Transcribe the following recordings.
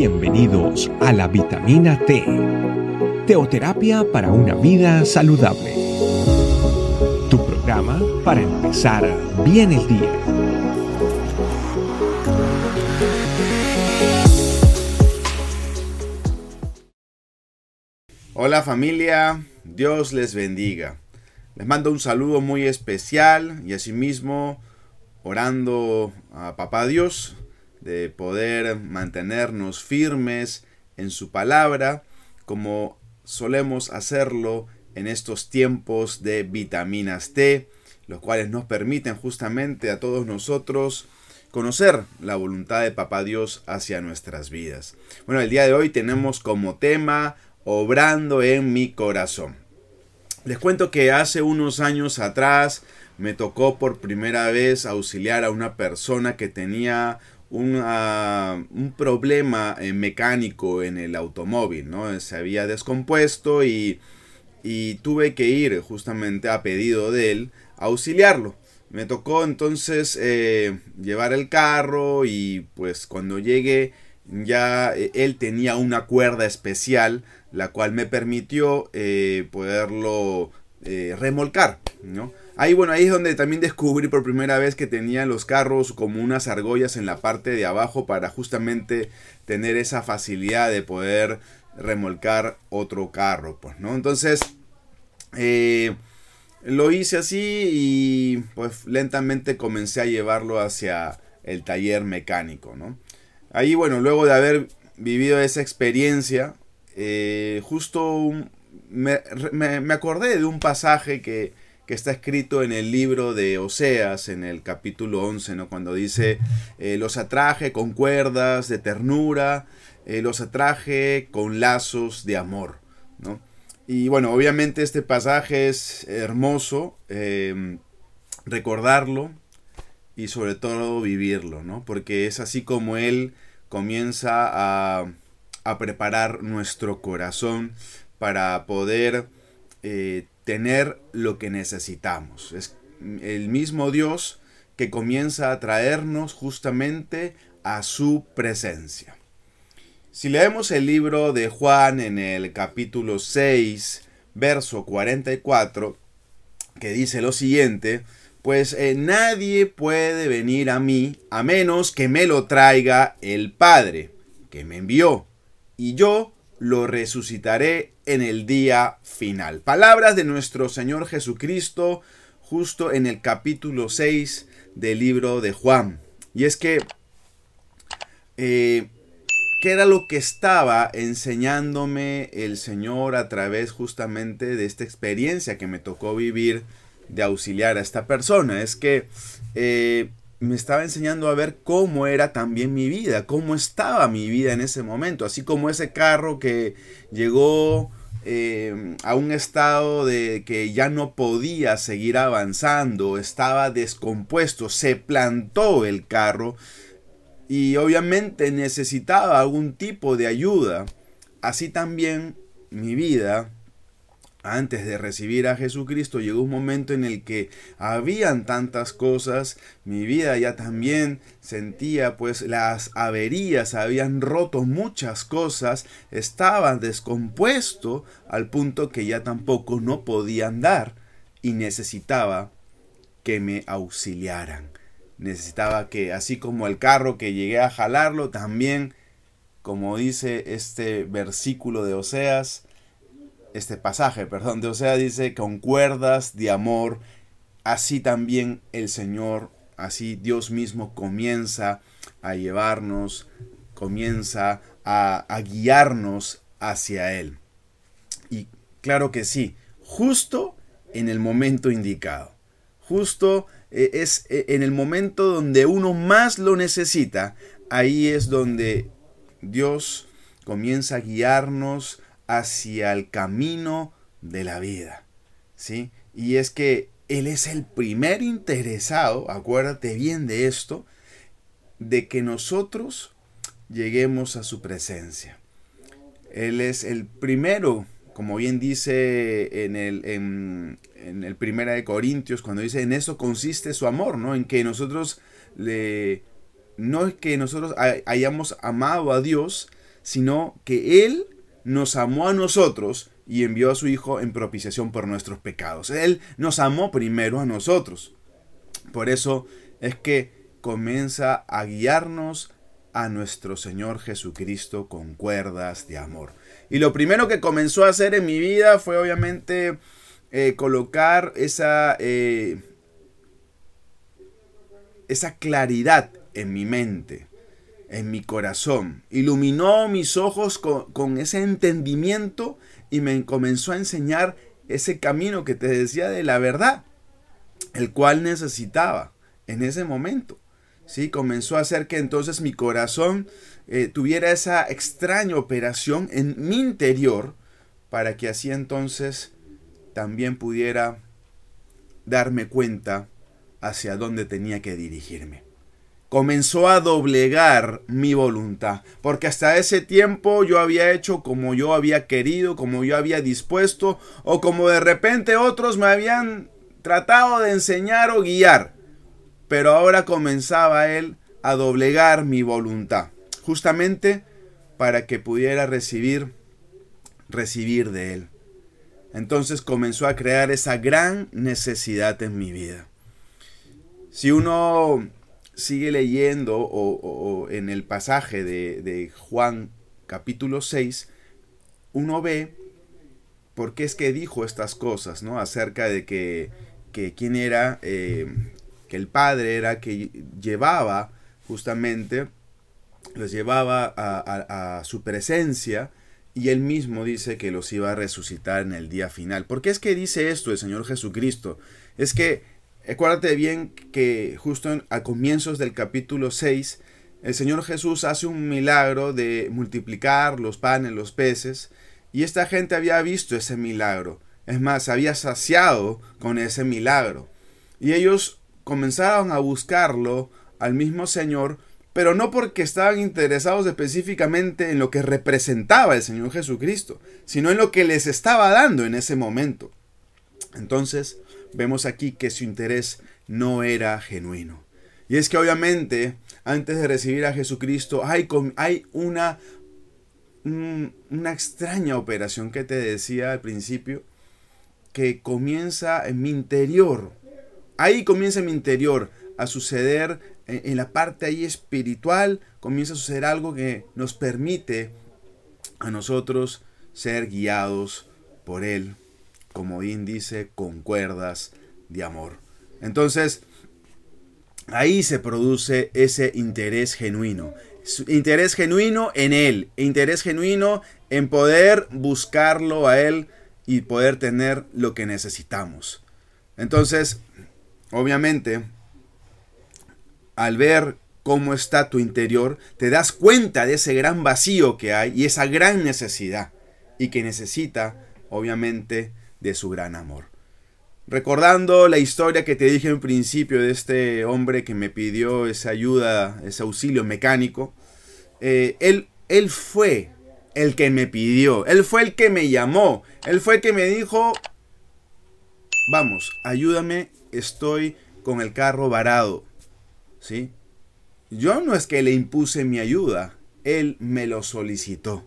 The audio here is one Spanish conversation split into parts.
Bienvenidos a la vitamina T, teoterapia para una vida saludable. Tu programa para empezar bien el día. Hola familia, Dios les bendiga. Les mando un saludo muy especial y asimismo orando a Papá Dios de poder mantenernos firmes en su palabra como solemos hacerlo en estos tiempos de vitaminas T, los cuales nos permiten justamente a todos nosotros conocer la voluntad de Papá Dios hacia nuestras vidas. Bueno, el día de hoy tenemos como tema obrando en mi corazón. Les cuento que hace unos años atrás me tocó por primera vez auxiliar a una persona que tenía un, un problema eh, mecánico en el automóvil, ¿no? Se había descompuesto y, y tuve que ir justamente a pedido de él a auxiliarlo. Me tocó entonces eh, llevar el carro y pues cuando llegué ya eh, él tenía una cuerda especial la cual me permitió eh, poderlo eh, remolcar, ¿no? Ahí, bueno, ahí es donde también descubrí por primera vez que tenía los carros como unas argollas en la parte de abajo para justamente tener esa facilidad de poder remolcar otro carro, pues, ¿no? Entonces, eh, lo hice así y pues lentamente comencé a llevarlo hacia el taller mecánico, ¿no? Ahí, bueno, luego de haber vivido esa experiencia, eh, justo me, acordé de un pasaje que, está escrito en el libro de Oseas, en el capítulo 11, ¿no? cuando dice, eh, los atraje con cuerdas de ternura, eh, los atraje con lazos de amor. ¿no? Y bueno, obviamente este pasaje es hermoso, recordarlo y sobre todo vivirlo, ¿no? porque es así como él comienza a a preparar nuestro corazón para poder eh, tener lo que necesitamos. Es el mismo Dios que comienza a traernos justamente a su presencia. Si leemos el libro de Juan en el capítulo 6, verso 44, que dice lo siguiente, pues eh, nadie puede venir a mí a menos que me lo traiga el Padre que me envió y yo lo resucitaré en el día final. Palabras de nuestro Señor Jesucristo justo en el capítulo 6 del libro de Juan. Y es que, eh, ¿qué era lo que estaba enseñándome el Señor a través justamente de esta experiencia que me tocó vivir de auxiliar a esta persona? Es que eh, me estaba enseñando a ver cómo era también mi vida, cómo estaba mi vida en ese momento, así como ese carro que llegó eh, a un estado de que ya no podía seguir avanzando, estaba descompuesto, se plantó el carro y obviamente necesitaba algún tipo de ayuda. Así también mi vida antes de recibir a Jesucristo llegó un momento en el que habían tantas cosas, mi vida ya también sentía pues las averías, habían roto muchas cosas, estaba descompuesto al punto que ya tampoco no podía andar y necesitaba que me auxiliaran. Necesitaba que así como el carro que llegué a jalarlo, también como dice este versículo de Oseas, este pasaje, perdón, de Osea dice, con cuerdas de amor, así también el Señor, así Dios mismo comienza a llevarnos, comienza a, a guiarnos hacia Él. Y claro que sí, justo en el momento indicado, justo eh, es eh, en el momento donde uno más lo necesita, ahí es donde Dios comienza a guiarnos, hacia el camino de la vida. ¿sí? Y es que Él es el primer interesado, acuérdate bien de esto, de que nosotros lleguemos a su presencia. Él es el primero, como bien dice en el, en, el Primera de Corintios, cuando dice, en eso consiste su amor, ¿no? En que nosotros le... No es que nosotros hayamos amado a Dios, sino que Él nos amó a nosotros y envió a su Hijo en propiciación por nuestros pecados. Él nos amó primero a nosotros. Por eso es que comienza a guiarnos a nuestro Señor Jesucristo con cuerdas de amor. Y lo primero que comenzó a hacer en mi vida fue obviamente eh, colocar esa, eh, esa claridad en mi mente, en mi corazón. Iluminó mis ojos con, ese entendimiento y me comenzó a enseñar ese camino que te decía de la verdad, el cual necesitaba en ese momento. ¿sí? Comenzó a hacer que entonces mi corazón eh, tuviera esa extraña operación en mi interior para que así entonces también pudiera darme cuenta hacia dónde tenía que dirigirme. Comenzó a doblegar mi voluntad, porque hasta ese tiempo yo había hecho como yo había querido, como yo había dispuesto, o como de repente otros me habían tratado de enseñar o guiar pero ahora comenzaba él a doblegar mi voluntad, justamente para que pudiera recibir recibir de él. Entonces comenzó a crear esa gran necesidad en mi vida. Si uno sigue leyendo o, en el pasaje de, Juan capítulo 6, uno ve por qué es que dijo estas cosas, ¿no? Acerca de que, que quién era, eh, que el Padre era que llevaba justamente, los llevaba a, su presencia y él mismo dice que los iba a resucitar en el día final. ¿Por qué es que dice esto el Señor Jesucristo? Es que, acuérdate bien que justo a comienzos del capítulo 6, el Señor Jesús hace un milagro de multiplicar los panes, los peces, y esta gente había visto ese milagro. Es más, había saciado con ese milagro. Y ellos comenzaron a buscarlo al mismo Señor, pero no porque estaban interesados específicamente en lo que representaba el Señor Jesucristo, sino en lo que les estaba dando en ese momento. Entonces, vemos aquí que su interés no era genuino. Y es que obviamente, antes de recibir a Jesucristo, hay, hay una, una extraña operación que te decía al principio, que comienza en mi interior Ahí comienza en mi interior a suceder, en, la parte ahí espiritual, comienza a suceder algo que nos permite a nosotros ser guiados por Él, como bien dice, con cuerdas de amor. Entonces, ahí se produce ese interés genuino. Interés genuino en Él, interés genuino en poder buscarlo a Él y poder tener lo que necesitamos. Entonces, Obviamente, al ver cómo está tu interior, te das cuenta de ese gran vacío que hay y esa gran necesidad y que necesita, obviamente, de su gran amor. Recordando la historia que te dije en principio de este hombre que me pidió esa ayuda, ese auxilio mecánico, eh, él, él fue el que me pidió, él fue el que me llamó, él fue el que me dijo, vamos, ayúdame estoy con el carro varado. ¿Sí? Yo no es que le impuse mi ayuda, él me lo solicitó.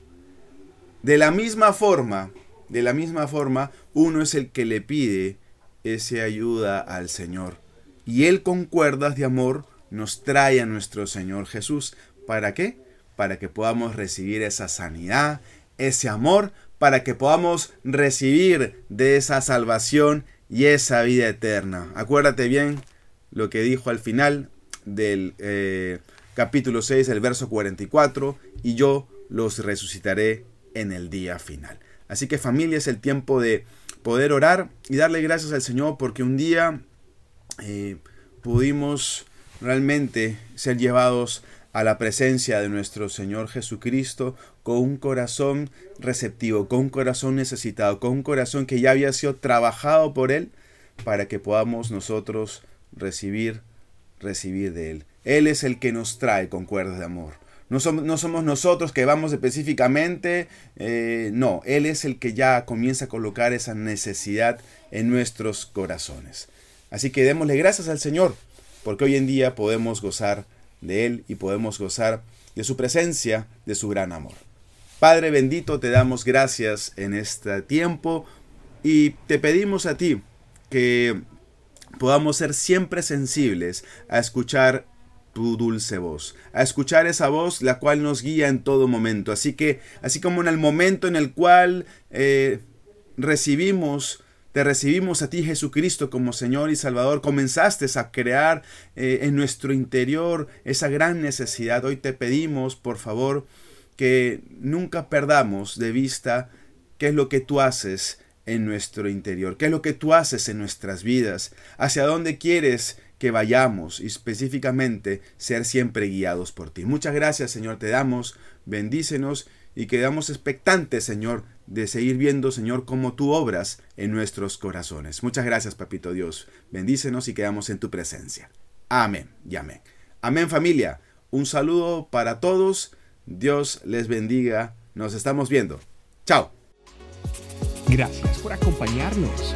De la misma forma, de la misma forma, uno es el que le pide esa ayuda al Señor. Y Él con cuerdas de amor nos trae a nuestro Señor Jesús. ¿Para qué? Para que podamos recibir esa sanidad, ese amor, para que podamos recibir de esa salvación y esa vida eterna. Acuérdate bien lo que dijo al final del eh, capítulo 6, el verso 44, y yo los resucitaré en el día final. Así que familia es el tiempo de poder orar y darle gracias al Señor porque un día eh, pudimos realmente ser llevados a la presencia de nuestro Señor Jesucristo con un corazón receptivo, con un corazón necesitado, con un corazón que ya había sido trabajado por Él para que podamos nosotros recibir, recibir de Él. Él es el que nos trae con cuerdas de amor. No somos, no somos nosotros que vamos específicamente, eh, no, Él es el que ya comienza a colocar esa necesidad en nuestros corazones. Así que démosle gracias al Señor, porque hoy en día podemos gozar de Él y podemos gozar de su presencia, de su gran amor. Padre bendito, te damos gracias en este tiempo y te pedimos a ti que podamos ser siempre sensibles a escuchar tu dulce voz, a escuchar esa voz la cual nos guía en todo momento. Así que, así como en el momento en el cual eh, recibimos, te recibimos a ti Jesucristo como Señor y Salvador, comenzaste a crear eh, en nuestro interior esa gran necesidad. Hoy te pedimos, por favor, que nunca perdamos de vista qué es lo que tú haces en nuestro interior, qué es lo que tú haces en nuestras vidas, hacia dónde quieres que vayamos y específicamente ser siempre guiados por ti. Muchas gracias Señor, te damos, bendícenos y quedamos expectantes Señor de seguir viendo Señor cómo tú obras en nuestros corazones. Muchas gracias Papito Dios, bendícenos y quedamos en tu presencia. Amén y amén. Amén familia, un saludo para todos, Dios les bendiga, nos estamos viendo. Chao. Gracias por acompañarnos.